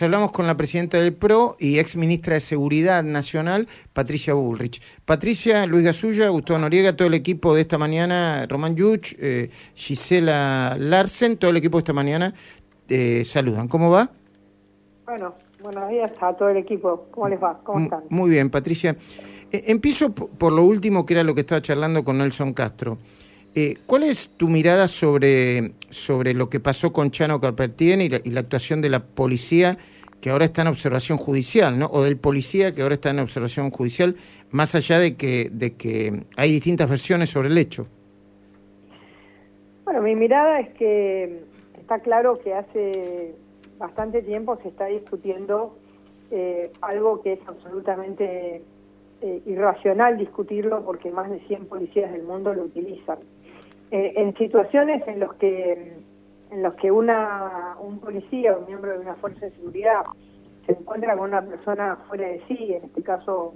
Hablamos con la presidenta del PRO y ex ministra de Seguridad Nacional, Patricia Bullrich. Patricia, Luis Gasulla, Gustavo Noriega, todo el equipo de esta mañana, Román Yuch, eh, Gisela Larsen, todo el equipo de esta mañana, eh, saludan. ¿Cómo va? Bueno, buenos días a todo el equipo. ¿Cómo les va? ¿Cómo están? Muy bien, Patricia. Eh, empiezo por lo último, que era lo que estaba charlando con Nelson Castro. ¿Cuál es tu mirada sobre, sobre lo que pasó con Chano Carpentier y la, y la actuación de la policía que ahora está en observación judicial, ¿no? O del policía que ahora está en observación judicial, más allá de que, de que hay distintas versiones sobre el hecho. Bueno, mi mirada es que está claro que hace bastante tiempo se está discutiendo eh, algo que es absolutamente eh, irracional discutirlo porque más de 100 policías del mundo lo utilizan. Eh, en situaciones en las que en los que una un policía o un miembro de una fuerza de seguridad se encuentra con una persona fuera de sí, en este caso,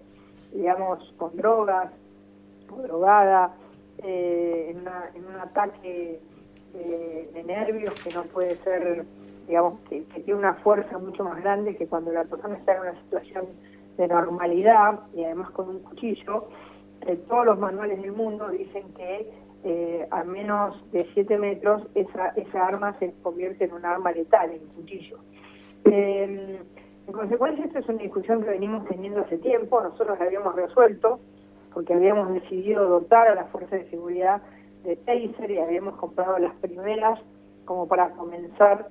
digamos, con drogas o drogada, eh, en, un ataque de, nervios que no puede ser, digamos, que, tiene una fuerza mucho más grande que cuando la persona está en una situación de normalidad y además con un cuchillo, eh, todos los manuales del mundo dicen que eh, a menos de 7 metros, esa, esa arma se convierte en un arma letal, en cuchillo. Eh, en consecuencia, esta es una discusión que venimos teniendo hace tiempo, nosotros la habíamos resuelto, porque habíamos decidido dotar a las fuerzas de seguridad de taser y habíamos comprado las primeras como para comenzar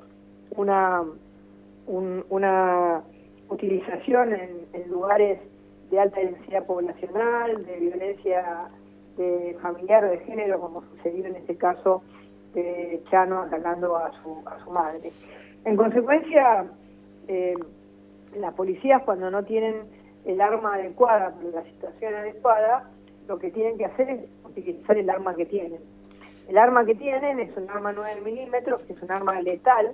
una, una utilización en lugares de alta densidad poblacional, de violencia de familiar o de género, como sucedió en este caso de Chano atacando a su, a su madre. En consecuencia, eh, las policías cuando no tienen el arma adecuada la situación adecuada, lo que tienen que hacer es utilizar el arma que tienen. El arma que tienen es un arma 9 milímetros, que es un arma letal.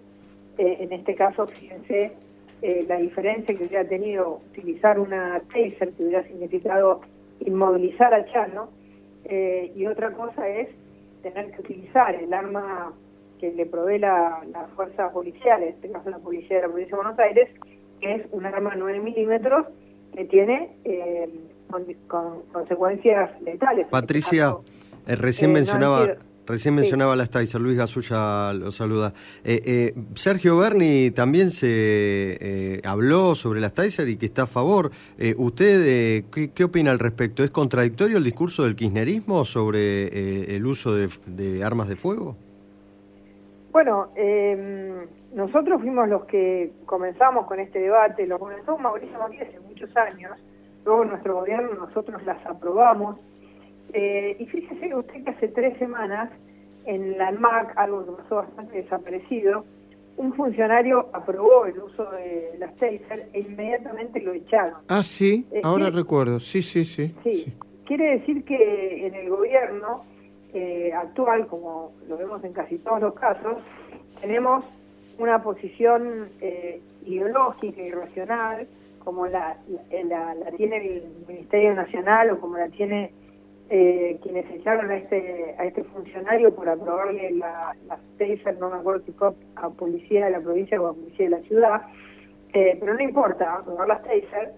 Eh, en este caso, fíjense eh, la diferencia que hubiera tenido utilizar una taser, que hubiera significado inmovilizar a Chano, eh, y otra cosa es tener que utilizar el arma que le provee la, fuerza policial, en este caso la policía de la provincia de Buenos Aires, que es un arma 9 milímetros que tiene eh, con, consecuencias letales. Patricia, eh, recién mencionaba... Recién mencionaba la Sticer, Luis Gasulla lo saluda. Eh, eh, Sergio Berni también se eh, habló sobre la Sticer y que está a favor. ¿Usted ¿qué, opina al respecto? ¿Es contradictorio el discurso del kirchnerismo sobre el uso de, armas de fuego? Bueno, em, nosotros fuimos los que comenzamos con este debate, lo comenzó Mauricio Macri hace muchos años, luego nuestro gobierno nosotros las aprobamos eh, y fíjese usted que hace tres semanas, en la ANMAC, algo que pasó bastante desaparecido, un funcionario aprobó el uso de las taser e inmediatamente lo echaron. Ah, sí, eh, ahora recuerdo, sí, sí, sí, sí, Quiere decir que en el gobierno eh, actual, como lo vemos en casi todos los casos, tenemos una posición ideológica y racional, como la, la, la tiene el Ministerio Nacional o como la tiene eh, quienes echaron a este a este funcionario por aprobarle la, la taser, no me acuerdo si fue a policía de la provincia o a policía de la ciudad, eh, pero no importa, aprobar las taser,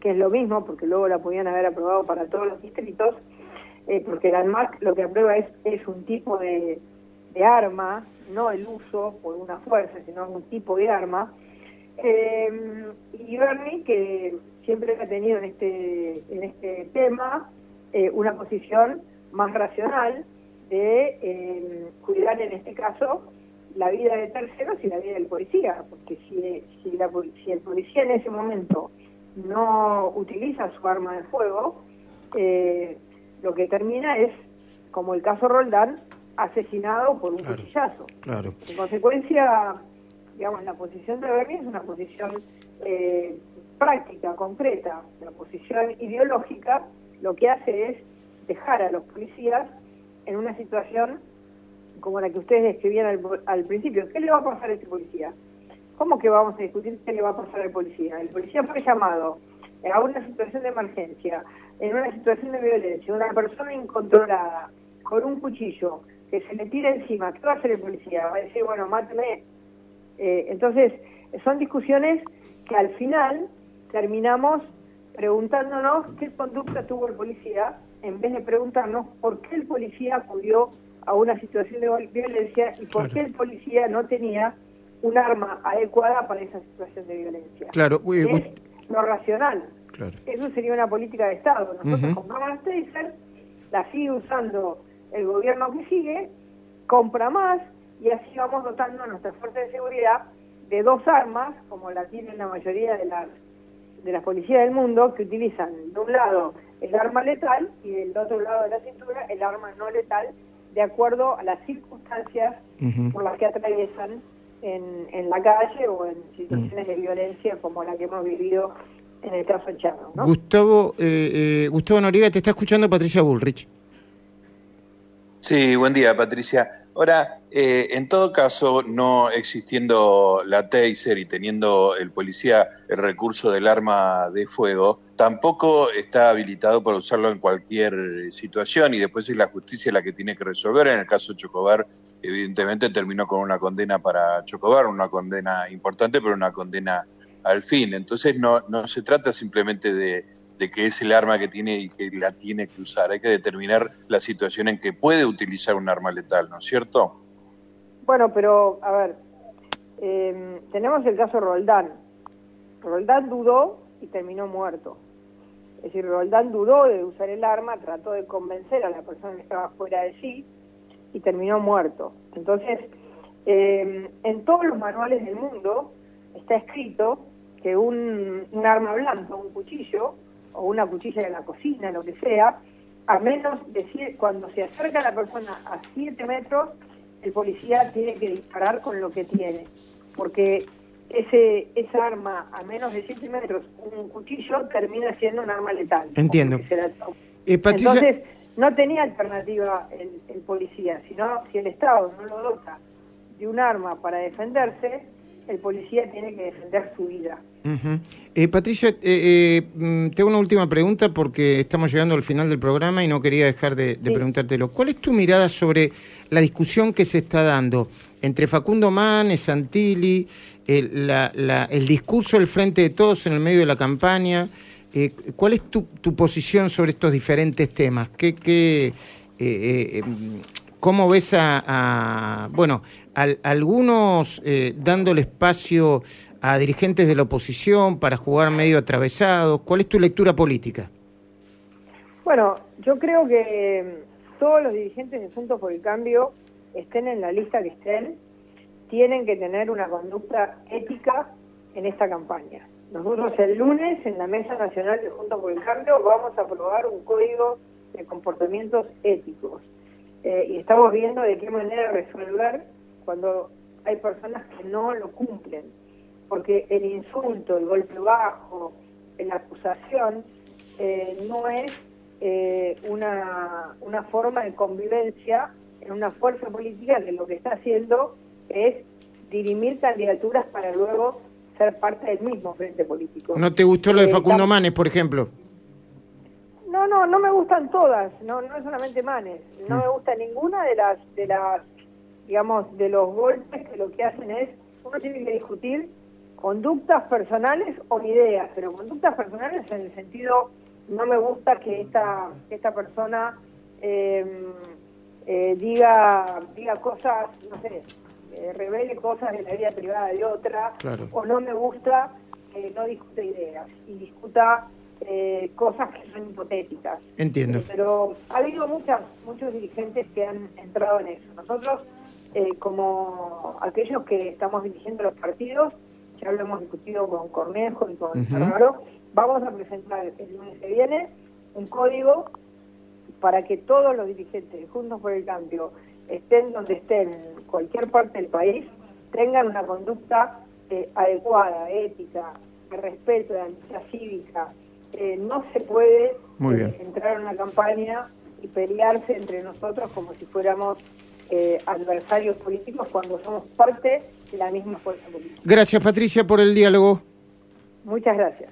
que es lo mismo, porque luego la podían haber aprobado para todos los distritos, eh, porque la ANMAC lo que aprueba es, es un tipo de, de arma, no el uso por una fuerza, sino un tipo de arma. y Bernie, que siempre ha tenido en este, en este tema, eh, una posición más racional de eh, cuidar en este caso la vida de terceros y la vida del policía, porque si, si, la, si el policía en ese momento no utiliza su arma de fuego, eh, lo que termina es, como el caso Roldán, asesinado por un cuchillazo. Claro. En consecuencia, digamos, la posición de Bernie es una posición práctica, concreta, la posición ideológica lo que hace es dejar a los policías en una situación como la que ustedes describían al, principio. ¿Qué le va a pasar a este policía? ¿Cómo que vamos a discutir qué le va a pasar al policía? El policía fue llamado a una situación de emergencia, en una situación de violencia, una persona incontrolada, con un cuchillo, que se le tira encima, ¿qué va a hacer el policía? Va a decir, bueno, máteme. Eh, entonces, son discusiones que al final terminamos preguntándonos qué conducta tuvo el policía, en vez de preguntarnos por qué el policía acudió a una situación de violencia y por qué el policía no tenía un arma adecuada para esa situación de violencia. Claro, es lo racional. Eso sería una política de Estado. Nosotros compramos Taser, la sigue usando el gobierno que sigue, compra más y así vamos dotando a nuestras fuerzas de seguridad de dos armas, como la tienen la mayoría de las de las policías del mundo, que utilizan de un lado el arma letal y del otro lado de la cintura el arma no letal, de acuerdo a las circunstancias por las que atraviesan en, en la calle o en situaciones de violencia como la que hemos vivido en el caso de Chano. Gustavo, eh, eh, Gustavo Noriega, te está escuchando Patricia Bullrich. Sí, buen día, Patricia. Ahora, eh, en todo caso, no existiendo la taser y teniendo el policía el recurso del arma de fuego, tampoco está habilitado para usarlo en cualquier situación y después es la justicia la que tiene que resolver. En el caso de Chocobar, evidentemente terminó con una condena para Chocobar, una condena importante, pero una condena al fin. Entonces no, no se trata simplemente de, que es el arma que tiene y que la tiene que usar. Hay que determinar la situación en que puede utilizar un arma letal, ¿no es cierto? Bueno, pero a ver, em, tenemos el caso Roldán. Roldán dudó y terminó muerto. Es decir, Roldán dudó de usar el arma, trató de convencer a la persona que estaba fuera de sí y terminó muerto. Entonces, em, en todos los manuales del mundo está escrito que un, arma blanca, un cuchillo, o una cuchilla de la cocina, lo que sea, a menos de cuando se acerca la persona a 7 metros, el policía tiene que disparar con lo que tiene, porque ese esa arma a menos de 7 metros, un cuchillo, termina siendo un arma letal. Entiendo. Eh, Entonces, no tenía alternativa el, el policía, sino si el Estado no lo dota de un arma para defenderse, el policía tiene que defender su vida. Eh, Patricia, eh, eh, mm, tengo una última pregunta porque estamos llegando al final del programa y no quería dejar de, preguntártelo. ¿Cuál es tu mirada sobre la discusión que se está dando entre Facundo Manes, Santilli, el, el discurso del Frente de Todos en el medio de la campaña? ¿Cuál es tu, tu, posición sobre estos diferentes temas? ¿Qué, qué, ¿Cómo ves a, bueno, algunos eh, dándole espacio a dirigentes de la oposición para jugar medio atravesados? ¿Cuál es tu lectura política? Bueno, yo creo que todos los dirigentes de Juntos por el Cambio, estén en la lista que estén, tienen que tener una conducta ética en esta campaña. Nosotros el lunes en la Mesa Nacional de Juntos por el Cambio vamos a aprobar un código de comportamientos éticos eh, y estamos viendo de qué manera resolver cuando hay personas que no lo cumplen, porque el insulto, el golpe bajo, la acusación eh, no es eh, una, una forma de convivencia en una fuerza política que lo que está haciendo es dirimir candidaturas para luego ser parte del mismo frente político. ¿No te gustó lo de Facundo Manes, por ejemplo? No, no, no me gustan todas, no, no es solamente Manes, no me gusta ninguna de las, de las, digamos, de los golpes que lo que hacen es, uno tiene que discutir conductas personales o ideas, pero conductas personales en el sentido, no me gusta que esta, que esta persona em, eh, diga, diga cosas, no sé, eh, revele cosas de la vida privada de otra, o no me gusta que no discute ideas y discuta eh, cosas que son hipotéticas. Entiendo. Eh, pero ha habido muchas, muchos dirigentes que han entrado en eso. Nosotros, eh, como aquellos que estamos dirigiendo los partidos, ya lo hemos discutido con Cornejo y con uh vamos a presentar el lunes que viene un código para que todos los dirigentes Juntos por el Cambio, estén donde estén, en cualquier parte del país, tengan una conducta adecuada, ética, de respeto, de amistad cívica, eh, no se puede eh, entrar en una campaña y pelearse entre nosotros como si fuéramos eh, adversarios políticos cuando somos parte de la misma fuerza política. Gracias Patricia por el diálogo. Muchas gracias.